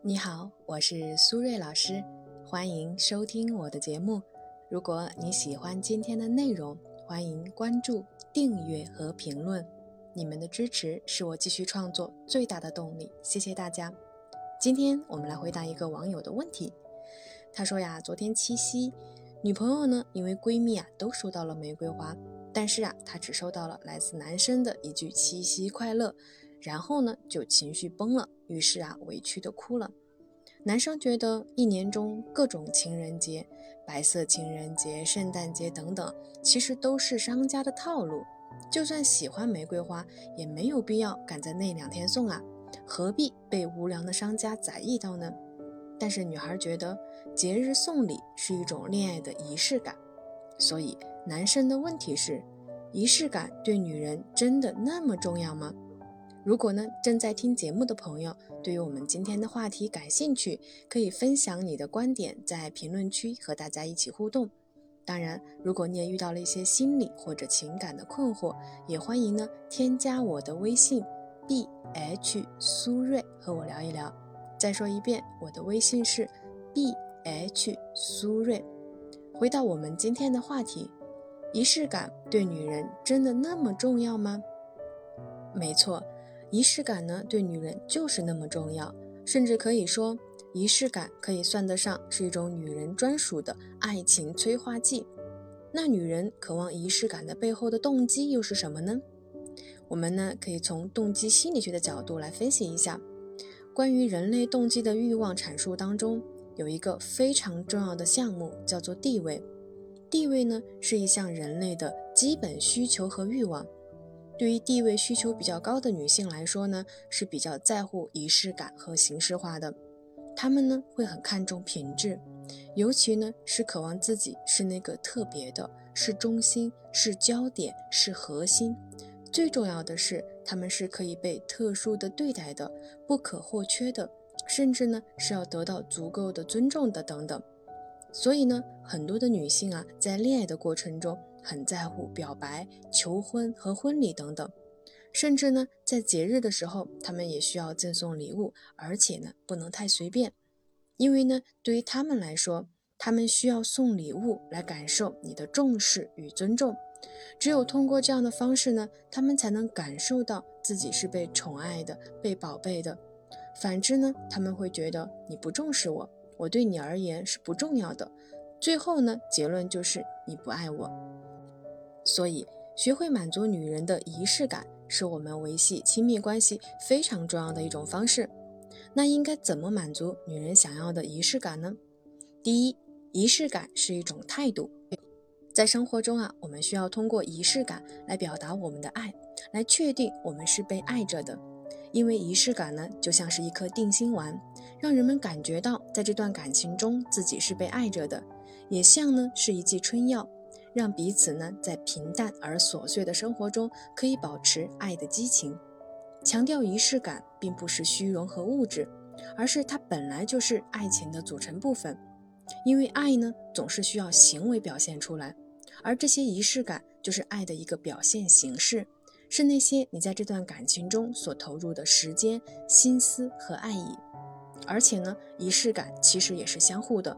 你好，我是苏瑞老师，欢迎收听我的节目。如果你喜欢今天的内容，欢迎关注、订阅和评论。你们的支持是我继续创作最大的动力，谢谢大家。今天我们来回答一个网友的问题。他说呀，昨天七夕，女朋友呢因为闺蜜啊都收到了玫瑰花，但是啊她只收到了来自男生的一句七夕快乐。然后呢，就情绪崩了，于是啊，委屈的哭了。男生觉得一年中各种情人节、白色情人节、圣诞节等等，其实都是商家的套路。就算喜欢玫瑰花，也没有必要赶在那两天送啊，何必被无良的商家宰一刀呢？但是女孩觉得节日送礼是一种恋爱的仪式感，所以男生的问题是：仪式感对女人真的那么重要吗？如果呢，正在听节目的朋友对于我们今天的话题感兴趣，可以分享你的观点，在评论区和大家一起互动。当然，如果你也遇到了一些心理或者情感的困惑，也欢迎呢添加我的微信 b h 苏瑞和我聊一聊。再说一遍，我的微信是 b h 苏瑞。回到我们今天的话题，仪式感对女人真的那么重要吗？没错。仪式感呢，对女人就是那么重要，甚至可以说，仪式感可以算得上是一种女人专属的爱情催化剂。那女人渴望仪式感的背后的动机又是什么呢？我们呢，可以从动机心理学的角度来分析一下。关于人类动机的欲望阐述当中，有一个非常重要的项目，叫做地位。地位呢，是一项人类的基本需求和欲望。对于地位需求比较高的女性来说呢，是比较在乎仪式感和形式化的。她们呢会很看重品质，尤其呢是渴望自己是那个特别的，是中心，是焦点，是核心。最重要的是，她们是可以被特殊的对待的，不可或缺的，甚至呢是要得到足够的尊重的等等。所以呢，很多的女性啊，在恋爱的过程中。很在乎表白、求婚和婚礼等等，甚至呢，在节日的时候，他们也需要赠送礼物，而且呢，不能太随便，因为呢，对于他们来说，他们需要送礼物来感受你的重视与尊重。只有通过这样的方式呢，他们才能感受到自己是被宠爱的、被宝贝的。反之呢，他们会觉得你不重视我，我对你而言是不重要的。最后呢，结论就是你不爱我。所以，学会满足女人的仪式感，是我们维系亲密关系非常重要的一种方式。那应该怎么满足女人想要的仪式感呢？第一，仪式感是一种态度。在生活中啊，我们需要通过仪式感来表达我们的爱，来确定我们是被爱着的。因为仪式感呢，就像是一颗定心丸，让人们感觉到在这段感情中自己是被爱着的，也像呢是一剂春药。让彼此呢，在平淡而琐碎的生活中，可以保持爱的激情。强调仪式感，并不是虚荣和物质，而是它本来就是爱情的组成部分。因为爱呢，总是需要行为表现出来，而这些仪式感就是爱的一个表现形式，是那些你在这段感情中所投入的时间、心思和爱意。而且呢，仪式感其实也是相互的。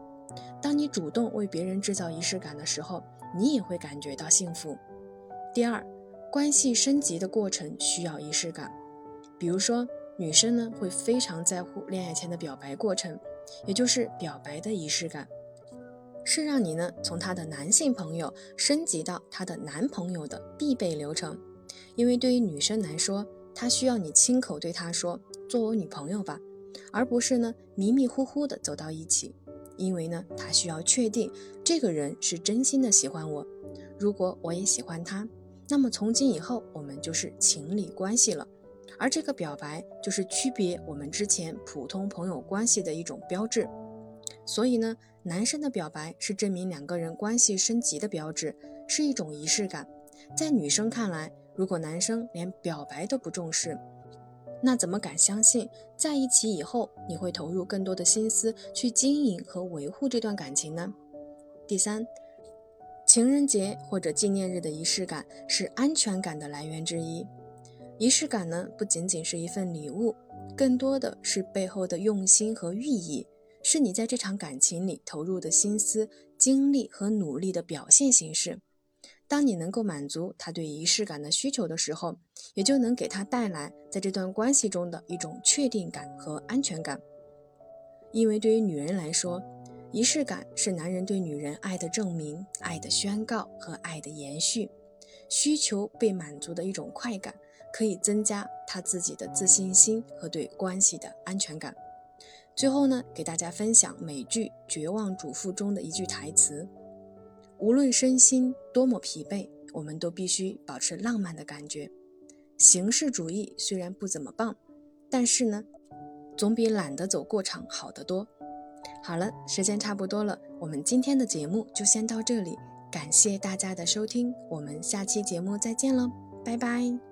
当你主动为别人制造仪式感的时候，你也会感觉到幸福。第二，关系升级的过程需要仪式感，比如说女生呢会非常在乎恋爱前的表白过程，也就是表白的仪式感，是让你呢从她的男性朋友升级到她的男朋友的必备流程。因为对于女生来说，她需要你亲口对她说“做我女朋友吧”，而不是呢迷迷糊糊的走到一起。因为呢，他需要确定这个人是真心的喜欢我。如果我也喜欢他，那么从今以后我们就是情侣关系了。而这个表白就是区别我们之前普通朋友关系的一种标志。所以呢，男生的表白是证明两个人关系升级的标志，是一种仪式感。在女生看来，如果男生连表白都不重视，那怎么敢相信，在一起以后你会投入更多的心思去经营和维护这段感情呢？第三，情人节或者纪念日的仪式感是安全感的来源之一。仪式感呢，不仅仅是一份礼物，更多的是背后的用心和寓意，是你在这场感情里投入的心思、精力和努力的表现形式。当你能够满足他对仪式感的需求的时候，也就能给他带来在这段关系中的一种确定感和安全感。因为对于女人来说，仪式感是男人对女人爱的证明、爱的宣告和爱的延续。需求被满足的一种快感。可以增加他自己的自信心和对关系的安全感。最后呢，给大家分享美剧《绝望主妇》中的一句台词：“无论身心多么疲惫，我们都必须保持浪漫的感觉。形式主义虽然不怎么棒，但是呢，总比懒得走过场好得多。”好了，时间差不多了，我们今天的节目就先到这里，感谢大家的收听，我们下期节目再见喽，拜拜。